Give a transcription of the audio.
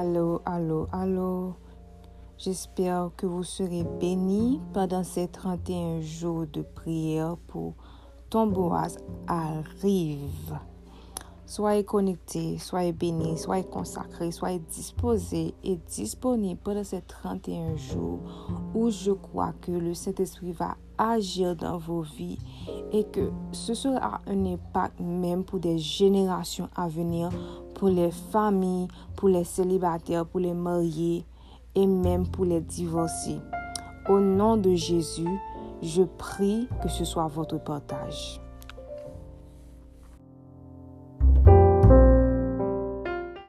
Allô, allô, allô. J'espère que vous serez bénis pendant ces 31 jours de prière pour ton Boaz arrive. Soyez connectés, soyez bénis, soyez consacrés, soyez disposés et disponibles pendant ces 31 jours où je crois que le Saint-Esprit va agir dans vos vies et que ce sera un impact même pour des générations à venir, pour les familles, pour les célibataires, pour les mariés et même pour les divorcés. Au nom de Jésus, je prie que ce soit votre partage.